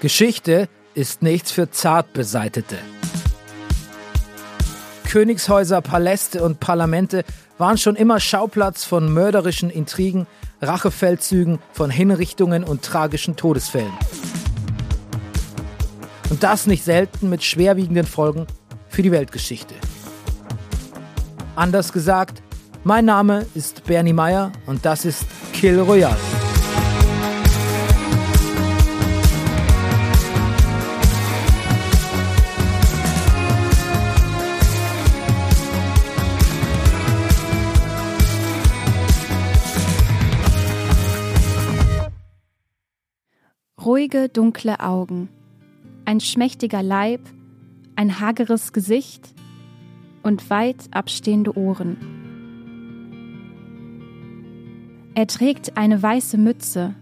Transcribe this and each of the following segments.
Geschichte ist nichts für Zartbeseitete. Königshäuser, Paläste und Parlamente waren schon immer Schauplatz von mörderischen Intrigen, Rachefeldzügen, von Hinrichtungen und tragischen Todesfällen. Und das nicht selten mit schwerwiegenden Folgen für die Weltgeschichte. Anders gesagt, mein Name ist Bernie Meyer und das ist Kill Royale. Ruhige, dunkle Augen, ein schmächtiger Leib, ein hageres Gesicht und weit abstehende Ohren. Er trägt eine weiße Mütze,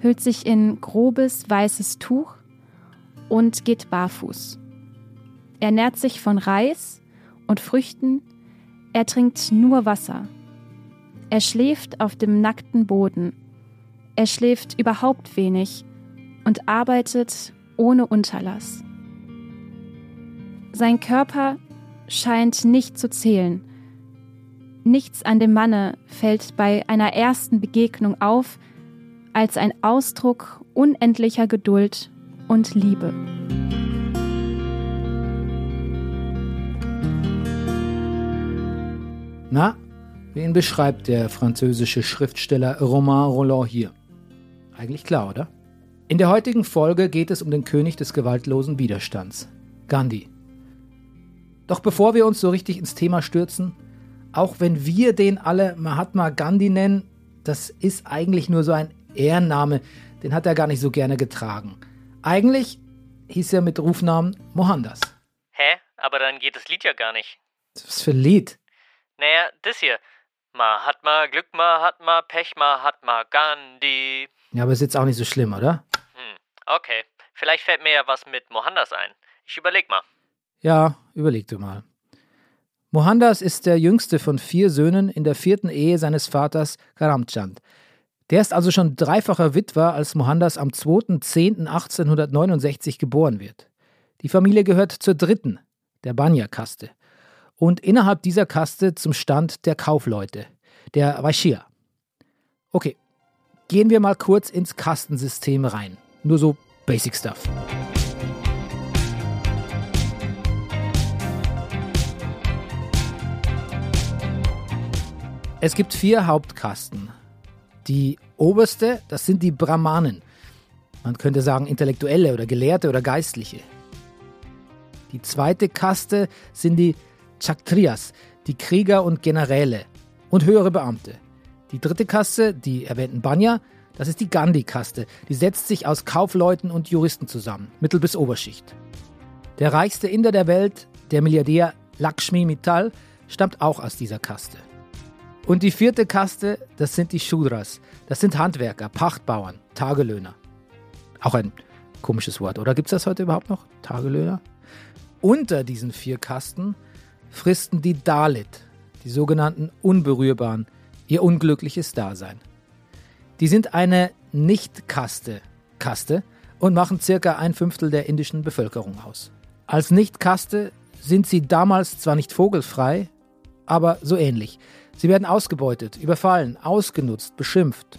hüllt sich in grobes weißes Tuch und geht barfuß. Er nährt sich von Reis und Früchten, er trinkt nur Wasser. Er schläft auf dem nackten Boden. Er schläft überhaupt wenig und arbeitet ohne Unterlass. Sein Körper scheint nicht zu zählen. Nichts an dem Manne fällt bei einer ersten Begegnung auf als ein Ausdruck unendlicher Geduld und Liebe. Na, wen beschreibt der französische Schriftsteller Romain Roland hier? Eigentlich klar, oder? In der heutigen Folge geht es um den König des gewaltlosen Widerstands, Gandhi. Doch bevor wir uns so richtig ins Thema stürzen, auch wenn wir den alle Mahatma Gandhi nennen, das ist eigentlich nur so ein Ehrenname, den hat er gar nicht so gerne getragen. Eigentlich hieß er mit Rufnamen Mohandas. Hä? Aber dann geht das Lied ja gar nicht. Was für ein Lied? Naja, das hier. Mahatma, Glück, Mahatma, Pech, Mahatma, Gandhi. Ja, aber ist jetzt auch nicht so schlimm, oder? Okay, vielleicht fällt mir ja was mit Mohandas ein. Ich überleg mal. Ja, überleg du mal. Mohandas ist der jüngste von vier Söhnen in der vierten Ehe seines Vaters Karamchand. Der ist also schon dreifacher Witwer, als Mohandas am 2.10.1869 geboren wird. Die Familie gehört zur dritten, der Banya-Kaste. Und innerhalb dieser Kaste zum Stand der Kaufleute, der Vaishya. Okay, gehen wir mal kurz ins Kastensystem rein. Nur so Basic Stuff. Es gibt vier Hauptkasten. Die oberste, das sind die Brahmanen. Man könnte sagen Intellektuelle oder Gelehrte oder Geistliche. Die zweite Kaste sind die Kshatriyas, die Krieger und Generäle und höhere Beamte. Die dritte Kaste, die erwähnten Banya, das ist die Gandhi-Kaste. Die setzt sich aus Kaufleuten und Juristen zusammen, Mittel- bis Oberschicht. Der reichste Inder der Welt, der Milliardär Lakshmi Mittal, stammt auch aus dieser Kaste. Und die vierte Kaste, das sind die Shudras. Das sind Handwerker, Pachtbauern, Tagelöhner. Auch ein komisches Wort, oder gibt es das heute überhaupt noch? Tagelöhner? Unter diesen vier Kasten fristen die Dalit, die sogenannten Unberührbaren, ihr unglückliches Dasein. Die sind eine Nicht-Kaste Kaste und machen circa ein Fünftel der indischen Bevölkerung aus. Als Nicht-Kaste sind sie damals zwar nicht vogelfrei, aber so ähnlich. Sie werden ausgebeutet, überfallen, ausgenutzt, beschimpft.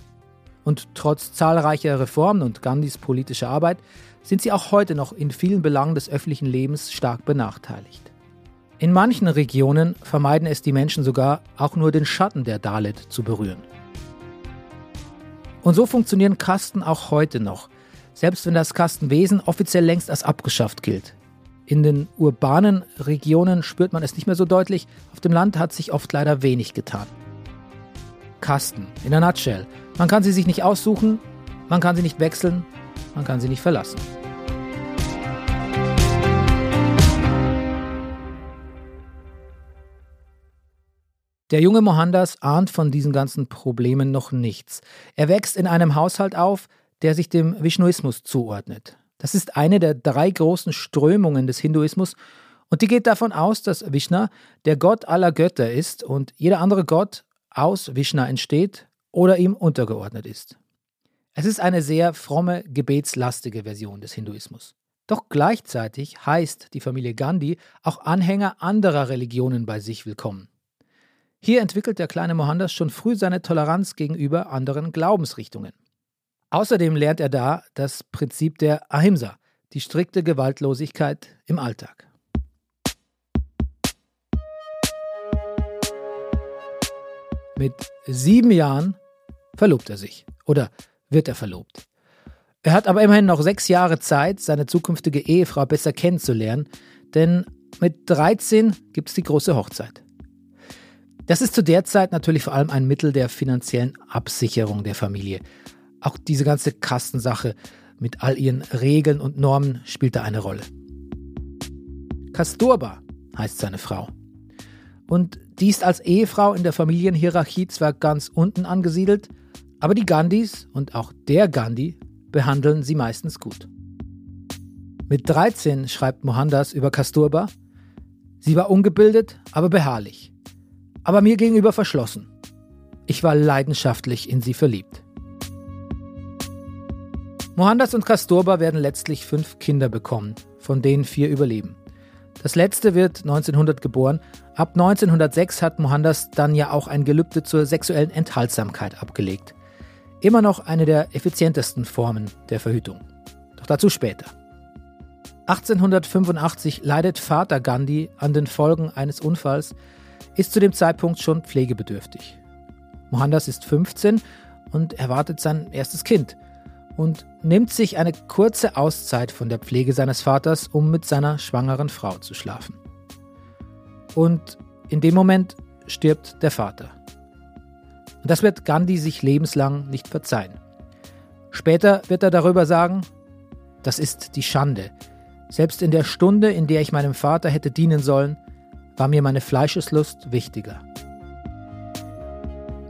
Und trotz zahlreicher Reformen und Gandhis politischer Arbeit sind sie auch heute noch in vielen Belangen des öffentlichen Lebens stark benachteiligt. In manchen Regionen vermeiden es die Menschen sogar, auch nur den Schatten der Dalit zu berühren. Und so funktionieren Kasten auch heute noch, selbst wenn das Kastenwesen offiziell längst als abgeschafft gilt. In den urbanen Regionen spürt man es nicht mehr so deutlich, auf dem Land hat sich oft leider wenig getan. Kasten, in a nutshell. Man kann sie sich nicht aussuchen, man kann sie nicht wechseln, man kann sie nicht verlassen. Der junge Mohandas ahnt von diesen ganzen Problemen noch nichts. Er wächst in einem Haushalt auf, der sich dem Vishnuismus zuordnet. Das ist eine der drei großen Strömungen des Hinduismus und die geht davon aus, dass Vishnu der Gott aller Götter ist und jeder andere Gott aus Vishnu entsteht oder ihm untergeordnet ist. Es ist eine sehr fromme, gebetslastige Version des Hinduismus. Doch gleichzeitig heißt die Familie Gandhi auch Anhänger anderer Religionen bei sich willkommen. Hier entwickelt der kleine Mohandas schon früh seine Toleranz gegenüber anderen Glaubensrichtungen. Außerdem lernt er da das Prinzip der Ahimsa, die strikte Gewaltlosigkeit im Alltag. Mit sieben Jahren verlobt er sich oder wird er verlobt. Er hat aber immerhin noch sechs Jahre Zeit, seine zukünftige Ehefrau besser kennenzulernen, denn mit 13 gibt es die große Hochzeit. Das ist zu der Zeit natürlich vor allem ein Mittel der finanziellen Absicherung der Familie. Auch diese ganze Kastensache mit all ihren Regeln und Normen spielt da eine Rolle. Kasturba heißt seine Frau. Und die ist als Ehefrau in der Familienhierarchie zwar ganz unten angesiedelt, aber die Gandhis und auch der Gandhi behandeln sie meistens gut. Mit 13 schreibt Mohandas über Kasturba, sie war ungebildet, aber beharrlich, aber mir gegenüber verschlossen. Ich war leidenschaftlich in sie verliebt. Mohandas und Kasturba werden letztlich fünf Kinder bekommen, von denen vier überleben. Das letzte wird 1900 geboren. Ab 1906 hat Mohandas dann ja auch ein Gelübde zur sexuellen Enthaltsamkeit abgelegt. Immer noch eine der effizientesten Formen der Verhütung. Doch dazu später. 1885 leidet Vater Gandhi an den Folgen eines Unfalls, ist zu dem Zeitpunkt schon pflegebedürftig. Mohandas ist 15 und erwartet sein erstes Kind und nimmt sich eine kurze Auszeit von der Pflege seines Vaters, um mit seiner schwangeren Frau zu schlafen. Und in dem Moment stirbt der Vater. Und das wird Gandhi sich lebenslang nicht verzeihen. Später wird er darüber sagen, das ist die Schande. Selbst in der Stunde, in der ich meinem Vater hätte dienen sollen, war mir meine Fleischeslust wichtiger.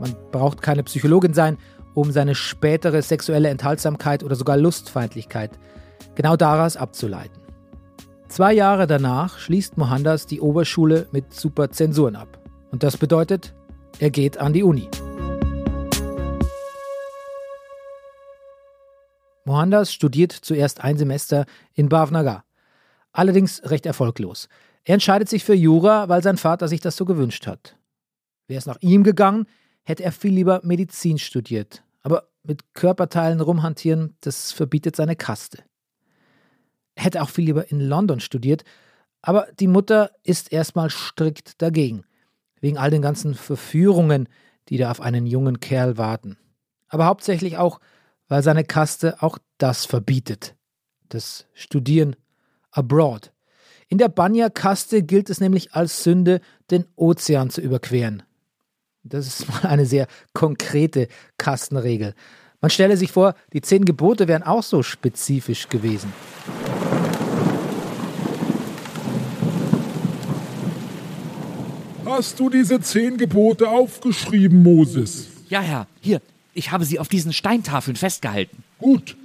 Man braucht keine Psychologin sein, um seine spätere sexuelle Enthaltsamkeit oder sogar Lustfeindlichkeit genau daraus abzuleiten. Zwei Jahre danach schließt Mohandas die Oberschule mit super Zensuren ab. Und das bedeutet, er geht an die Uni. Mohandas studiert zuerst ein Semester in Bhavnagar, allerdings recht erfolglos. Er entscheidet sich für Jura, weil sein Vater sich das so gewünscht hat. Wäre es nach ihm gegangen, hätte er viel lieber Medizin studiert. Aber mit Körperteilen rumhantieren, das verbietet seine Kaste. Er hätte auch viel lieber in London studiert, aber die Mutter ist erstmal strikt dagegen, wegen all den ganzen Verführungen, die da auf einen jungen Kerl warten. Aber hauptsächlich auch, weil seine Kaste auch das verbietet. Das Studieren abroad. In der Banya-Kaste gilt es nämlich als Sünde, den Ozean zu überqueren. Das ist mal eine sehr konkrete Kastenregel. Man stelle sich vor, die zehn Gebote wären auch so spezifisch gewesen. Hast du diese zehn Gebote aufgeschrieben, Moses? Ja, Herr, hier, ich habe sie auf diesen Steintafeln festgehalten. Gut.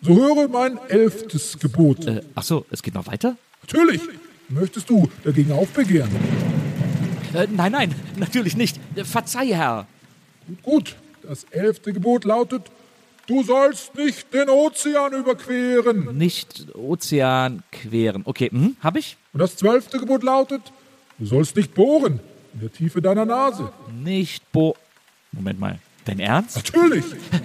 So höre mein elftes Gebot. Äh, ach so, es geht noch weiter? Natürlich. Möchtest du dagegen aufbegehren? Äh, nein, nein, natürlich nicht. Verzeih, Herr. Gut, gut. Das elfte Gebot lautet, du sollst nicht den Ozean überqueren. Nicht Ozean queren. Okay, hm, hab ich? Und das zwölfte Gebot lautet, du sollst nicht bohren in der Tiefe deiner Nase. Nicht bo... Moment mal. Dein Ernst? Natürlich.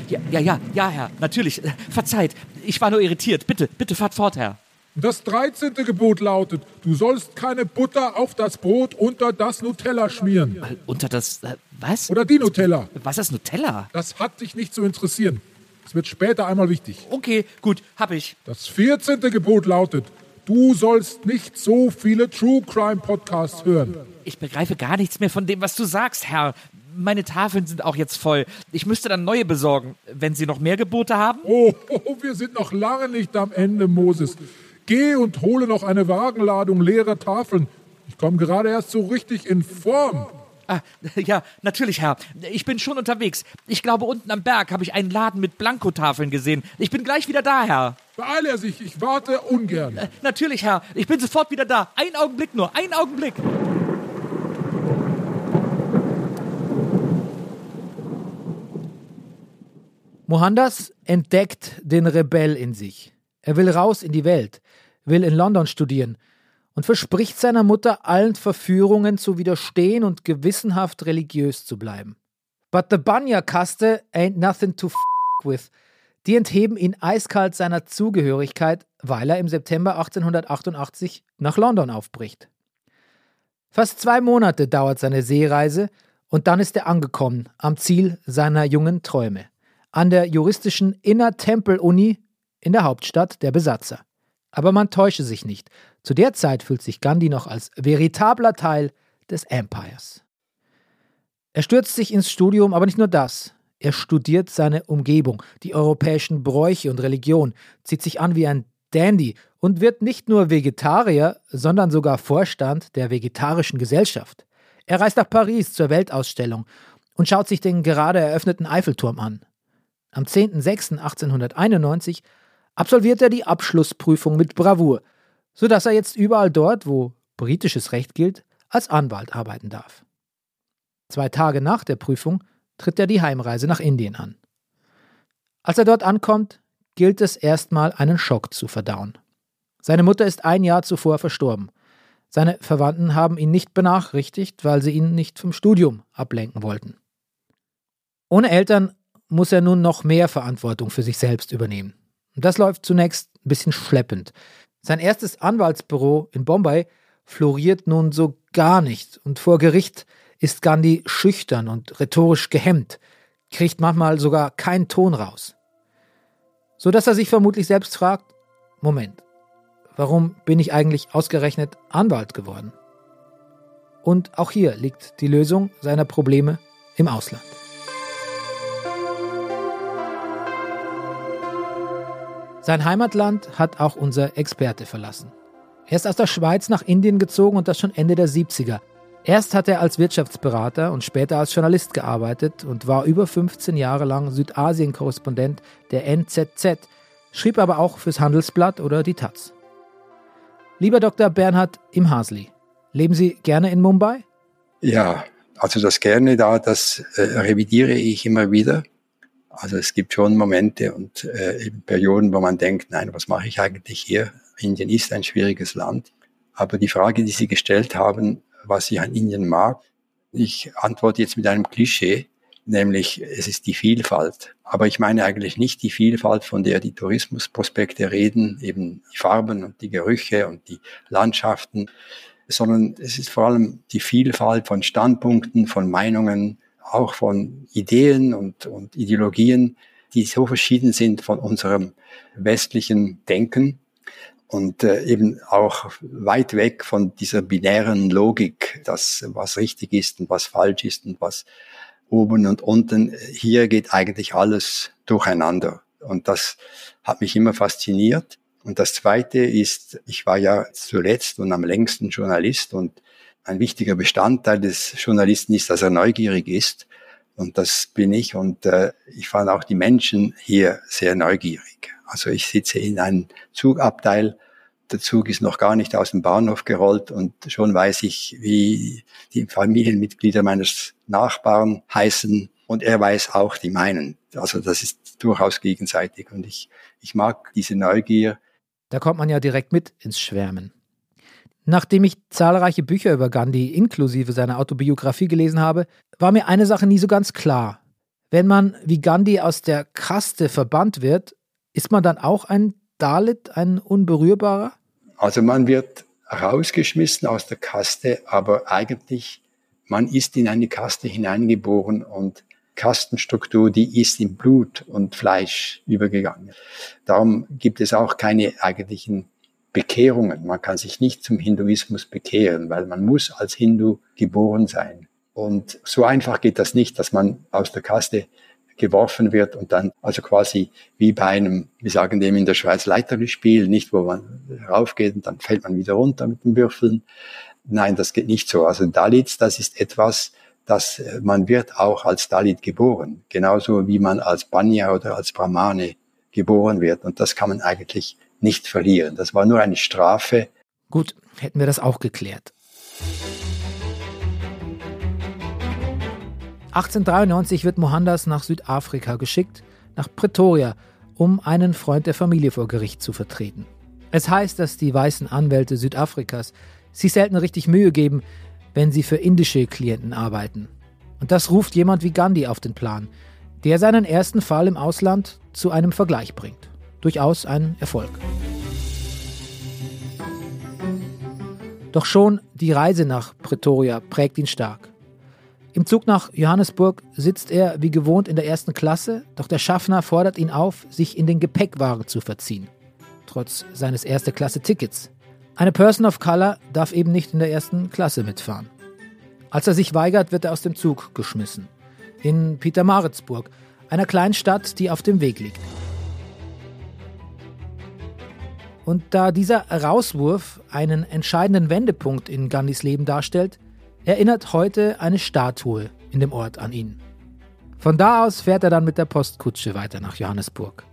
Ja, ja, ja, ja, Herr, natürlich. Verzeiht, ich war nur irritiert. Bitte, bitte fahrt fort, Herr. Das dreizehnte Gebot lautet, du sollst keine Butter auf das Brot unter das Nutella schmieren. Äh, Unter das... Äh, was? Oder die Nutella. Was ist Nutella? Das hat dich nicht zu interessieren. Es wird später einmal wichtig. Okay, gut, hab ich. Das vierzehnte Gebot lautet, du sollst nicht so viele True Crime Podcasts hören. Ich begreife gar nichts mehr von dem, was du sagst, Herr. Meine Tafeln sind auch jetzt voll. Ich müsste dann neue besorgen. Wenn Sie noch mehr Gebote haben? Oh, wir sind noch lange nicht am Ende, Moses. Geh und hole noch eine Wagenladung leerer Tafeln. Ich komme gerade erst so richtig in Form. Ah, ja, natürlich, Herr. Ich bin schon unterwegs. Ich glaube, unten am Berg habe ich einen Laden mit Blankotafeln gesehen. Ich bin gleich wieder da, Herr. Beeile er sich, ich warte ungern. Äh, natürlich, Herr. Ich bin sofort wieder da. Ein Augenblick nur, ein Augenblick. Mohandas entdeckt den Rebell in sich. Er will raus in die Welt, will in London studieren und verspricht seiner Mutter, allen Verführungen zu widerstehen und gewissenhaft religiös zu bleiben. But the Banya-Kaste ain't nothing to f with. Die entheben ihn eiskalt seiner Zugehörigkeit, weil er im September 1888 nach London aufbricht. Fast zwei Monate dauert seine Seereise und dann ist er angekommen am Ziel seiner jungen Träume an der juristischen Inner Temple Uni in der Hauptstadt der Besatzer. Aber man täusche sich nicht. Zu der Zeit fühlt sich Gandhi noch als veritabler Teil des Empires. Er stürzt sich ins Studium, aber nicht nur das. Er studiert seine Umgebung, die europäischen Bräuche und Religion, zieht sich an wie ein Dandy und wird nicht nur Vegetarier, sondern sogar Vorstand der Vegetarischen Gesellschaft. Er reist nach Paris zur Weltausstellung und schaut sich den gerade eröffneten Eiffelturm an. Am 10.06.1891 absolviert er die Abschlussprüfung mit Bravour, sodass er jetzt überall dort, wo britisches Recht gilt, als Anwalt arbeiten darf. Zwei Tage nach der Prüfung tritt er die Heimreise nach Indien an. Als er dort ankommt, gilt es erstmal einen Schock zu verdauen. Seine Mutter ist ein Jahr zuvor verstorben. Seine Verwandten haben ihn nicht benachrichtigt, weil sie ihn nicht vom Studium ablenken wollten. Ohne Eltern muss er nun noch mehr Verantwortung für sich selbst übernehmen. Und das läuft zunächst ein bisschen schleppend. Sein erstes Anwaltsbüro in Bombay floriert nun so gar nicht und vor Gericht ist Gandhi schüchtern und rhetorisch gehemmt, kriegt manchmal sogar keinen Ton raus. So dass er sich vermutlich selbst fragt, Moment, warum bin ich eigentlich ausgerechnet Anwalt geworden? Und auch hier liegt die Lösung seiner Probleme im Ausland. Sein Heimatland hat auch unser Experte verlassen. Er ist aus der Schweiz nach Indien gezogen und das schon Ende der 70er. Erst hat er als Wirtschaftsberater und später als Journalist gearbeitet und war über 15 Jahre lang Südasien-Korrespondent der NZZ, schrieb aber auch fürs Handelsblatt oder die Taz. Lieber Dr. Bernhard Imhasli, leben Sie gerne in Mumbai? Ja, also das gerne da, das äh, revidiere ich immer wieder. Also es gibt schon Momente und äh, Perioden, wo man denkt, nein, was mache ich eigentlich hier? Indien ist ein schwieriges Land. Aber die Frage, die Sie gestellt haben, was ich an Indien mag, ich antworte jetzt mit einem Klischee, nämlich es ist die Vielfalt. Aber ich meine eigentlich nicht die Vielfalt, von der die Tourismusprospekte reden, eben die Farben und die Gerüche und die Landschaften, sondern es ist vor allem die Vielfalt von Standpunkten, von Meinungen, auch von Ideen und, und Ideologien, die so verschieden sind von unserem westlichen Denken und äh, eben auch weit weg von dieser binären Logik, dass was richtig ist und was falsch ist und was oben und unten. Hier geht eigentlich alles durcheinander. Und das hat mich immer fasziniert. Und das Zweite ist, ich war ja zuletzt und am längsten Journalist und ein wichtiger Bestandteil des Journalisten ist, dass er neugierig ist. Und das bin ich. Und äh, ich fand auch die Menschen hier sehr neugierig. Also ich sitze in einem Zugabteil. Der Zug ist noch gar nicht aus dem Bahnhof gerollt und schon weiß ich, wie die Familienmitglieder meines Nachbarn heißen. Und er weiß auch die meinen. Also das ist durchaus gegenseitig. Und ich, ich mag diese Neugier. Da kommt man ja direkt mit ins Schwärmen. Nachdem ich zahlreiche Bücher über Gandhi inklusive seiner Autobiografie gelesen habe, war mir eine Sache nie so ganz klar. Wenn man wie Gandhi aus der Kaste verbannt wird, ist man dann auch ein Dalit, ein Unberührbarer? Also man wird rausgeschmissen aus der Kaste, aber eigentlich, man ist in eine Kaste hineingeboren und Kastenstruktur, die ist in Blut und Fleisch übergegangen. Darum gibt es auch keine eigentlichen Bekehrungen. Man kann sich nicht zum Hinduismus bekehren, weil man muss als Hindu geboren sein. Und so einfach geht das nicht, dass man aus der Kaste geworfen wird und dann also quasi wie bei einem, wir sagen dem in der Schweiz Leiterspiel, nicht wo man raufgeht und dann fällt man wieder runter mit den Würfeln. Nein, das geht nicht so. Also Dalits, das ist etwas, dass man wird auch als Dalit geboren, genauso wie man als Banya oder als Brahmane geboren wird. Und das kann man eigentlich nicht verlieren. Das war nur eine Strafe. Gut, hätten wir das auch geklärt. 1893 wird Mohandas nach Südafrika geschickt, nach Pretoria, um einen Freund der Familie vor Gericht zu vertreten. Es heißt, dass die weißen Anwälte Südafrikas sich selten richtig Mühe geben, wenn sie für indische Klienten arbeiten. Und das ruft jemand wie Gandhi auf den Plan, der seinen ersten Fall im Ausland zu einem Vergleich bringt. Durchaus ein Erfolg. Doch schon die Reise nach Pretoria prägt ihn stark. Im Zug nach Johannesburg sitzt er wie gewohnt in der ersten Klasse, doch der Schaffner fordert ihn auf, sich in den Gepäckwagen zu verziehen. Trotz seines erste Klasse Tickets. Eine Person of Color darf eben nicht in der ersten Klasse mitfahren. Als er sich weigert, wird er aus dem Zug geschmissen. In Pietermaritzburg, einer kleinen Stadt, die auf dem Weg liegt. Und da dieser Rauswurf einen entscheidenden Wendepunkt in Gandhis Leben darstellt, erinnert heute eine Statue in dem Ort an ihn. Von da aus fährt er dann mit der Postkutsche weiter nach Johannesburg.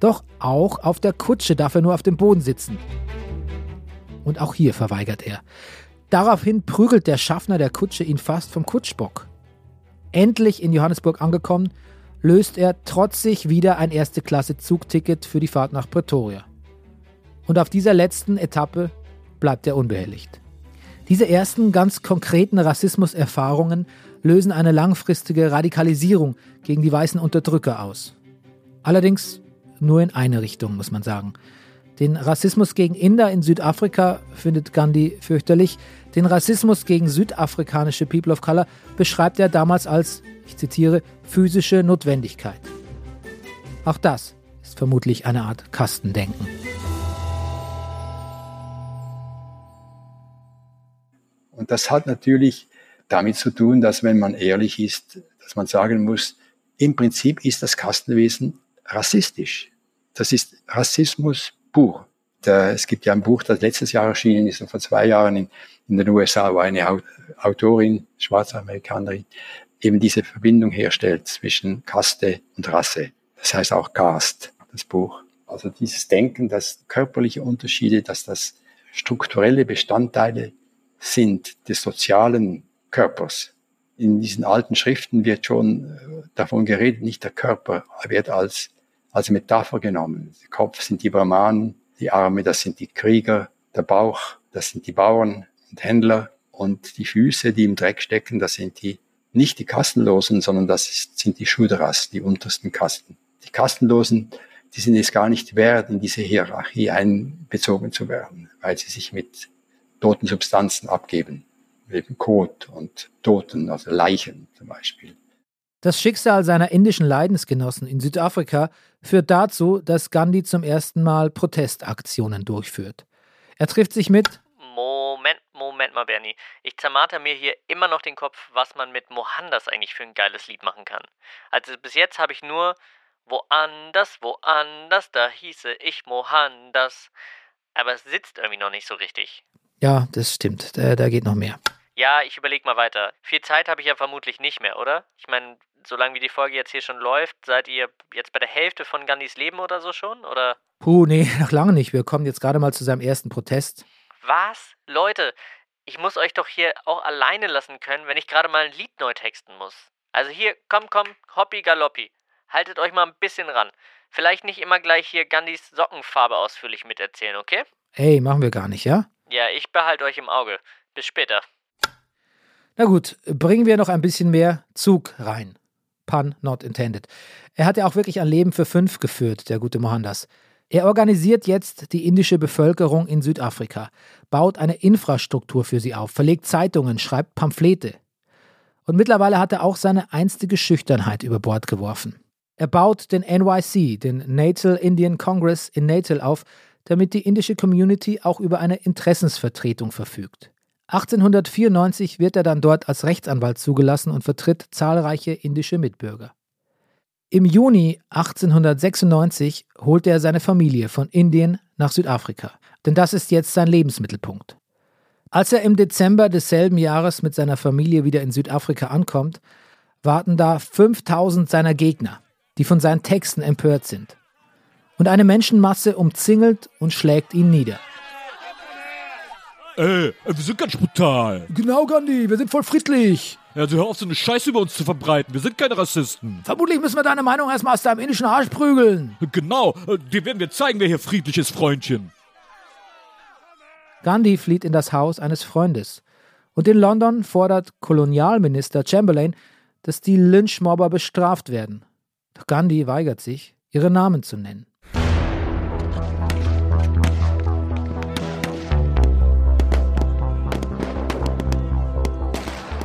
Doch auch auf der Kutsche darf er nur auf dem Boden sitzen. Und auch hier verweigert er. Daraufhin prügelt der Schaffner der Kutsche ihn fast vom Kutschbock. Endlich in Johannesburg angekommen, löst er trotzig wieder ein Erste-Klasse-Zugticket für die Fahrt nach Pretoria. Und auf dieser letzten Etappe bleibt er unbehelligt. Diese ersten ganz konkreten Rassismuserfahrungen lösen eine langfristige Radikalisierung gegen die weißen Unterdrücker aus. Allerdings nur in eine Richtung, muss man sagen. Den Rassismus gegen Inder in Südafrika findet Gandhi fürchterlich. Den Rassismus gegen südafrikanische People of Color beschreibt er damals als, ich zitiere, physische Notwendigkeit. Auch das ist vermutlich eine Art Kastendenken. Und das hat natürlich damit zu tun, dass wenn man ehrlich ist, dass man sagen muss, im Prinzip ist das Kastenwesen rassistisch. Das ist Rassismus pur. Es gibt ja ein Buch, das letztes Jahr erschienen ist und vor zwei Jahren in, in den USA, wo eine Autorin, schwarze Amerikanerin, eben diese Verbindung herstellt zwischen Kaste und Rasse. Das heißt auch Caste, das Buch. Also dieses Denken, dass körperliche Unterschiede, dass das strukturelle Bestandteile sind des sozialen Körpers. In diesen alten Schriften wird schon äh, davon geredet, nicht der Körper wird als, als Metapher genommen. Der Kopf sind die Brahmanen, die Arme, das sind die Krieger, der Bauch, das sind die Bauern und Händler und die Füße, die im Dreck stecken, das sind die, nicht die Kastenlosen, sondern das sind die Shudras, die untersten Kasten. Die Kastenlosen, die sind es gar nicht wert, in diese Hierarchie einbezogen zu werden, weil sie sich mit toten Substanzen abgeben, eben Kot und Toten, also Leichen zum Beispiel. Das Schicksal seiner indischen Leidensgenossen in Südafrika führt dazu, dass Gandhi zum ersten Mal Protestaktionen durchführt. Er trifft sich mit Moment, Moment mal, Bernie. Ich zermarter mir hier immer noch den Kopf, was man mit Mohandas eigentlich für ein geiles Lied machen kann. Also bis jetzt habe ich nur Woanders, woanders, da hieße ich Mohandas. Aber es sitzt irgendwie noch nicht so richtig. Ja, das stimmt. Da, da geht noch mehr. Ja, ich überleg mal weiter. Viel Zeit habe ich ja vermutlich nicht mehr, oder? Ich meine, solange wie die Folge jetzt hier schon läuft, seid ihr jetzt bei der Hälfte von Gandhis Leben oder so schon, oder? Puh, nee, noch lange nicht. Wir kommen jetzt gerade mal zu seinem ersten Protest. Was? Leute, ich muss euch doch hier auch alleine lassen können, wenn ich gerade mal ein Lied neu texten muss. Also hier, komm, komm, hoppi galoppi. Haltet euch mal ein bisschen ran. Vielleicht nicht immer gleich hier Gandhis Sockenfarbe ausführlich miterzählen, okay? Ey, machen wir gar nicht, ja? Ja, ich behalte euch im Auge. Bis später. Na gut, bringen wir noch ein bisschen mehr Zug rein. Pun not intended. Er hat ja auch wirklich ein Leben für fünf geführt, der gute Mohandas. Er organisiert jetzt die indische Bevölkerung in Südafrika, baut eine Infrastruktur für sie auf, verlegt Zeitungen, schreibt Pamphlete. Und mittlerweile hat er auch seine einstige Schüchternheit über Bord geworfen. Er baut den NYC, den Natal Indian Congress in Natal auf, damit die indische Community auch über eine Interessensvertretung verfügt. 1894 wird er dann dort als Rechtsanwalt zugelassen und vertritt zahlreiche indische Mitbürger. Im Juni 1896 holt er seine Familie von Indien nach Südafrika, denn das ist jetzt sein Lebensmittelpunkt. Als er im Dezember desselben Jahres mit seiner Familie wieder in Südafrika ankommt, warten da 5000 seiner Gegner, die von seinen Texten empört sind und eine Menschenmasse umzingelt und schlägt ihn nieder. Äh, wir sind ganz brutal. Genau, Gandhi, wir sind voll friedlich. Also hör auf, so eine Scheiße über uns zu verbreiten. Wir sind keine Rassisten. Vermutlich müssen wir deine Meinung erstmal aus deinem indischen Arsch prügeln. Genau, äh, dir werden wir zeigen, wer hier friedlich ist, Freundchen. Gandhi flieht in das Haus eines Freundes. Und in London fordert Kolonialminister Chamberlain, dass die Lynchmobber bestraft werden. Doch Gandhi weigert sich, ihre Namen zu nennen.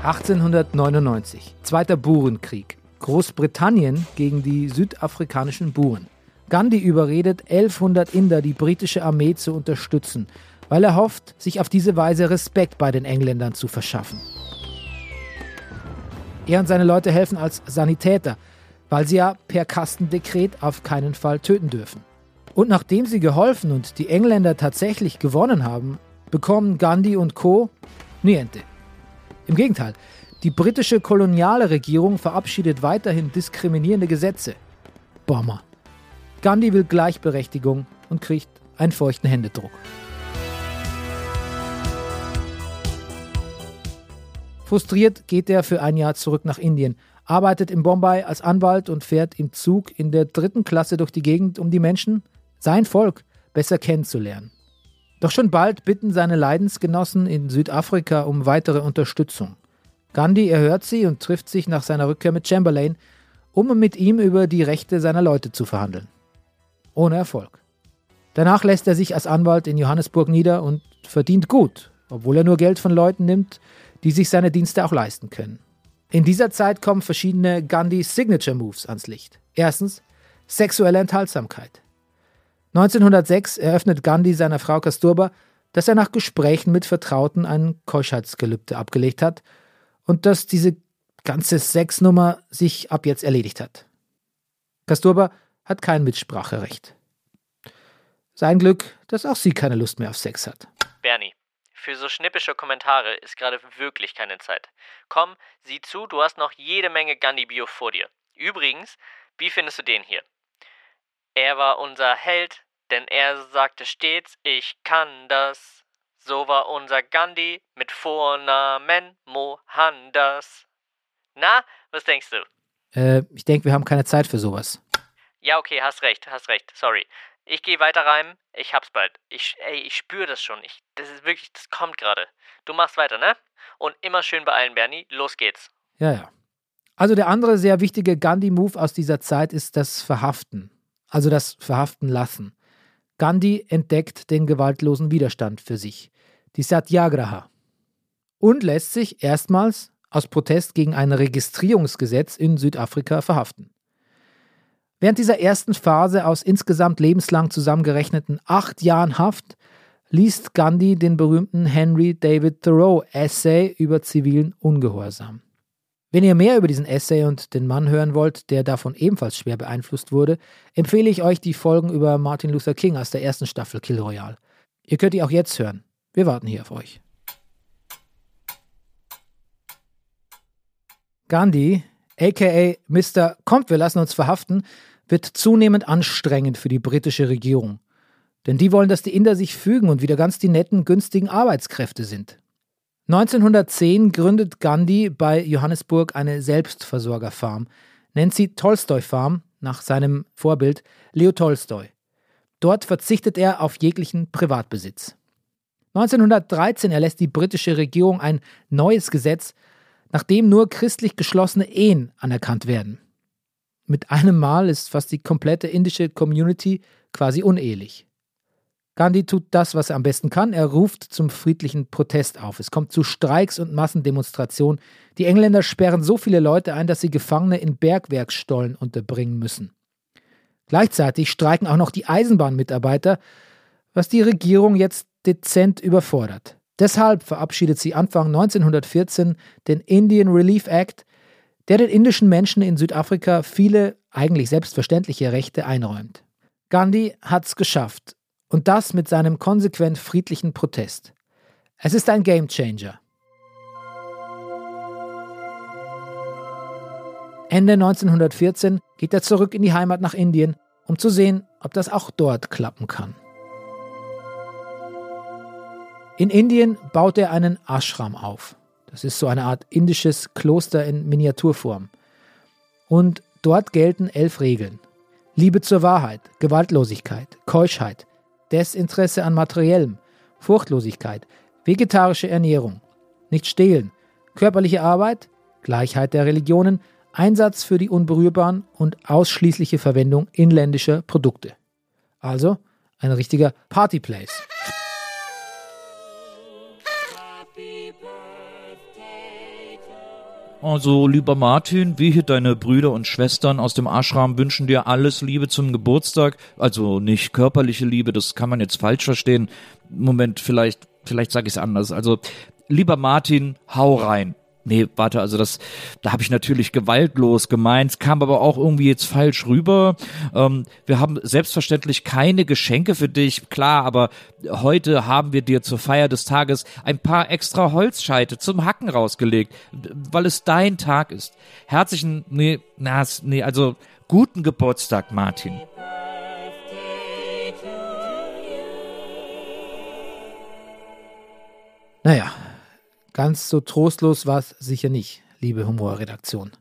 (1899) Zweiter Burenkrieg. Großbritannien gegen die südafrikanischen Buren. Gandhi überredet 1100 Inder, die britische Armee zu unterstützen, weil er hofft, sich auf diese Weise Respekt bei den Engländern zu verschaffen. Er und seine Leute helfen als Sanitäter, weil sie ja per Kastendekret auf keinen Fall töten dürfen. Und nachdem sie geholfen und die Engländer tatsächlich gewonnen haben, bekommen Gandhi und Co. niente. Im Gegenteil, die britische koloniale Regierung verabschiedet weiterhin diskriminierende Gesetze. Bomber. Gandhi will Gleichberechtigung und kriegt einen feuchten Händedruck. Frustriert geht er für ein Jahr zurück nach Indien, arbeitet in Bombay als Anwalt und fährt im Zug in der dritten Klasse durch die Gegend, um die Menschen, sein Volk, besser kennenzulernen. Doch schon bald bitten seine Leidensgenossen in Südafrika um weitere Unterstützung. Gandhi erhört sie und trifft sich nach seiner Rückkehr mit Chamberlain, um mit ihm über die Rechte seiner Leute zu verhandeln. Ohne Erfolg. Danach lässt er sich als Anwalt in Johannesburg nieder und verdient gut, obwohl er nur Geld von Leuten nimmt, die sich seine Dienste auch leisten können. In dieser Zeit kommen verschiedene Gandhi Signature Moves ans Licht. Erstens sexuelle Enthaltsamkeit. 1906 eröffnet Gandhi seiner Frau Kasturba, dass er nach Gesprächen mit Vertrauten ein Keuschheitsgelübde abgelegt hat und dass diese ganze Sexnummer sich ab jetzt erledigt hat. Kasturba hat kein Mitspracherecht. Sein Glück, dass auch sie keine Lust mehr auf Sex hat. Bernie, für so schnippische Kommentare ist gerade wirklich keine Zeit. Komm, sieh zu, du hast noch jede Menge Gandhi-Bio vor dir. Übrigens, wie findest du den hier? Er war unser Held, denn er sagte stets, ich kann das. So war unser Gandhi mit Vornamen Mohandas. Na, was denkst du? Äh, ich denke, wir haben keine Zeit für sowas. Ja, okay, hast recht, hast recht. Sorry. Ich gehe weiter rein. Ich hab's bald. Ich, ey, ich spüre das schon. Ich, das ist wirklich, das kommt gerade. Du machst weiter, ne? Und immer schön beeilen, Bernie. Los geht's. Ja, ja. Also der andere sehr wichtige Gandhi-Move aus dieser Zeit ist das Verhaften. Also das Verhaften lassen. Gandhi entdeckt den gewaltlosen Widerstand für sich. Die Satyagraha. Und lässt sich erstmals aus Protest gegen ein Registrierungsgesetz in Südafrika verhaften. Während dieser ersten Phase aus insgesamt lebenslang zusammengerechneten acht Jahren Haft liest Gandhi den berühmten Henry David Thoreau Essay über zivilen Ungehorsam. Wenn ihr mehr über diesen Essay und den Mann hören wollt, der davon ebenfalls schwer beeinflusst wurde, empfehle ich euch die Folgen über Martin Luther King aus der ersten Staffel Kill Royale. Ihr könnt die auch jetzt hören. Wir warten hier auf euch. Gandhi, aka Mr. Kommt, wir lassen uns verhaften, wird zunehmend anstrengend für die britische Regierung. Denn die wollen, dass die Inder sich fügen und wieder ganz die netten, günstigen Arbeitskräfte sind. 1910 gründet Gandhi bei Johannesburg eine Selbstversorgerfarm, nennt sie Tolstoi Farm nach seinem Vorbild Leo Tolstoi. Dort verzichtet er auf jeglichen Privatbesitz. 1913 erlässt die britische Regierung ein neues Gesetz, nach dem nur christlich geschlossene Ehen anerkannt werden. Mit einem Mal ist fast die komplette indische Community quasi unehelich. Gandhi tut das, was er am besten kann. Er ruft zum friedlichen Protest auf. Es kommt zu Streiks und Massendemonstrationen. Die Engländer sperren so viele Leute ein, dass sie Gefangene in Bergwerksstollen unterbringen müssen. Gleichzeitig streiken auch noch die Eisenbahnmitarbeiter, was die Regierung jetzt dezent überfordert. Deshalb verabschiedet sie Anfang 1914 den Indian Relief Act, der den indischen Menschen in Südafrika viele eigentlich selbstverständliche Rechte einräumt. Gandhi hat es geschafft und das mit seinem konsequent friedlichen Protest. Es ist ein Gamechanger. Ende 1914 geht er zurück in die Heimat nach Indien, um zu sehen, ob das auch dort klappen kann. In Indien baut er einen Ashram auf. Das ist so eine Art indisches Kloster in Miniaturform. Und dort gelten elf Regeln. Liebe zur Wahrheit, Gewaltlosigkeit, Keuschheit, Desinteresse an Materiellem, Furchtlosigkeit, vegetarische Ernährung, nicht stehlen, körperliche Arbeit, Gleichheit der Religionen, Einsatz für die Unberührbaren und ausschließliche Verwendung inländischer Produkte. Also ein richtiger Partyplace. Also, lieber Martin, wir hier deine Brüder und Schwestern aus dem Ashram wünschen dir alles Liebe zum Geburtstag. Also nicht körperliche Liebe, das kann man jetzt falsch verstehen. Moment, vielleicht, vielleicht sage ich es anders. Also, lieber Martin, hau rein. Nee, warte, also das, da habe ich natürlich gewaltlos gemeint, kam aber auch irgendwie jetzt falsch rüber. Ähm, wir haben selbstverständlich keine Geschenke für dich, klar, aber heute haben wir dir zur Feier des Tages ein paar extra Holzscheite zum Hacken rausgelegt, weil es dein Tag ist. Herzlichen, nee, na, nee, also guten Geburtstag, Martin. Naja, Ganz so trostlos war es sicher nicht, liebe Humorredaktion.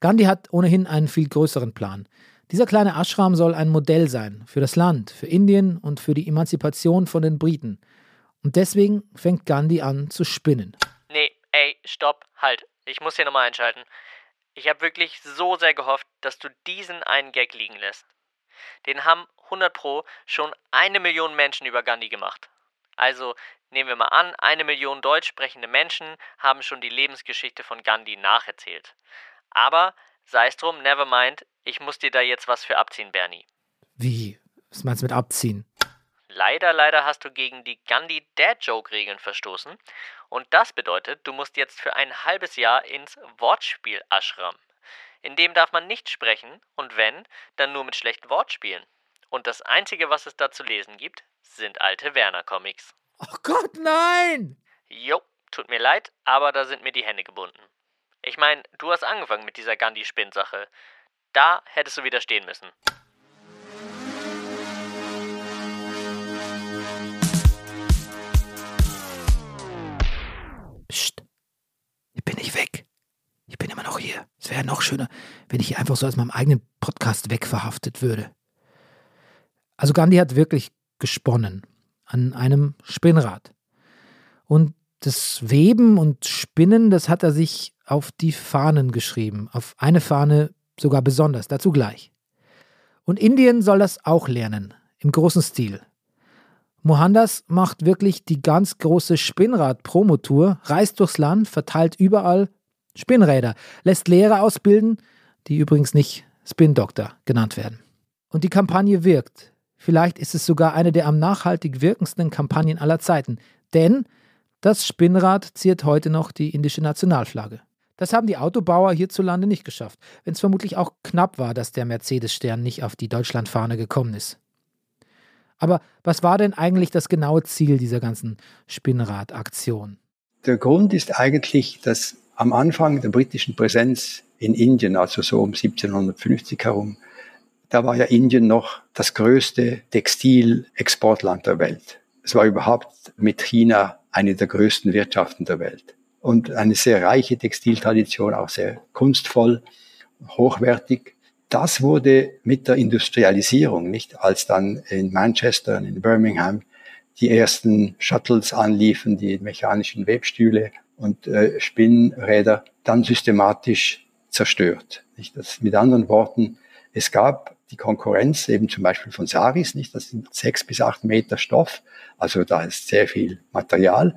Gandhi hat ohnehin einen viel größeren Plan. Dieser kleine Ashram soll ein Modell sein für das Land, für Indien und für die Emanzipation von den Briten. Und deswegen fängt Gandhi an zu spinnen. Nee, ey, stopp, halt. Ich muss hier nochmal einschalten. Ich habe wirklich so sehr gehofft, dass du diesen einen Gag liegen lässt. Den haben 100 Pro schon eine Million Menschen über Gandhi gemacht. Also Nehmen wir mal an, eine Million deutsch sprechende Menschen haben schon die Lebensgeschichte von Gandhi nacherzählt. Aber sei es drum, never mind, ich muss dir da jetzt was für abziehen, Bernie. Wie? Was meinst du mit abziehen? Leider, leider hast du gegen die Gandhi Dad Joke Regeln verstoßen. Und das bedeutet, du musst jetzt für ein halbes Jahr ins Wortspiel Ashram. In dem darf man nicht sprechen und wenn, dann nur mit schlechten Wortspielen. Und das Einzige, was es da zu lesen gibt, sind alte Werner-Comics. Oh Gott, nein! Jo, tut mir leid, aber da sind mir die Hände gebunden. Ich meine, du hast angefangen mit dieser Gandhi-Spinn-Sache. Da hättest du widerstehen müssen. Psst. Ich bin nicht weg. Ich bin immer noch hier. Es wäre noch schöner, wenn ich hier einfach so aus meinem eigenen Podcast wegverhaftet würde. Also Gandhi hat wirklich gesponnen an einem Spinnrad. Und das Weben und Spinnen, das hat er sich auf die Fahnen geschrieben, auf eine Fahne sogar besonders, dazu gleich. Und Indien soll das auch lernen, im großen Stil. Mohandas macht wirklich die ganz große Spinnrad-Promotour, reist durchs Land, verteilt überall Spinnräder, lässt Lehrer ausbilden, die übrigens nicht Spin-Doktor genannt werden. Und die Kampagne wirkt. Vielleicht ist es sogar eine der am nachhaltig wirkendsten Kampagnen aller Zeiten, denn das Spinnrad ziert heute noch die indische Nationalflagge. Das haben die Autobauer hierzulande nicht geschafft, wenn es vermutlich auch knapp war, dass der Mercedes-Stern nicht auf die Deutschlandfahne gekommen ist. Aber was war denn eigentlich das genaue Ziel dieser ganzen Spinnradaktion? Der Grund ist eigentlich, dass am Anfang der britischen Präsenz in Indien, also so um 1750 herum, da war ja Indien noch das größte Textilexportland der Welt. Es war überhaupt mit China eine der größten Wirtschaften der Welt. Und eine sehr reiche Textiltradition, auch sehr kunstvoll, hochwertig. Das wurde mit der Industrialisierung, nicht als dann in Manchester und in Birmingham die ersten Shuttles anliefen, die mechanischen Webstühle und äh, Spinnräder, dann systematisch zerstört. Nicht? Das, mit anderen Worten, es gab die Konkurrenz eben zum Beispiel von Saris, nicht? Das sind sechs bis acht Meter Stoff, also da ist sehr viel Material,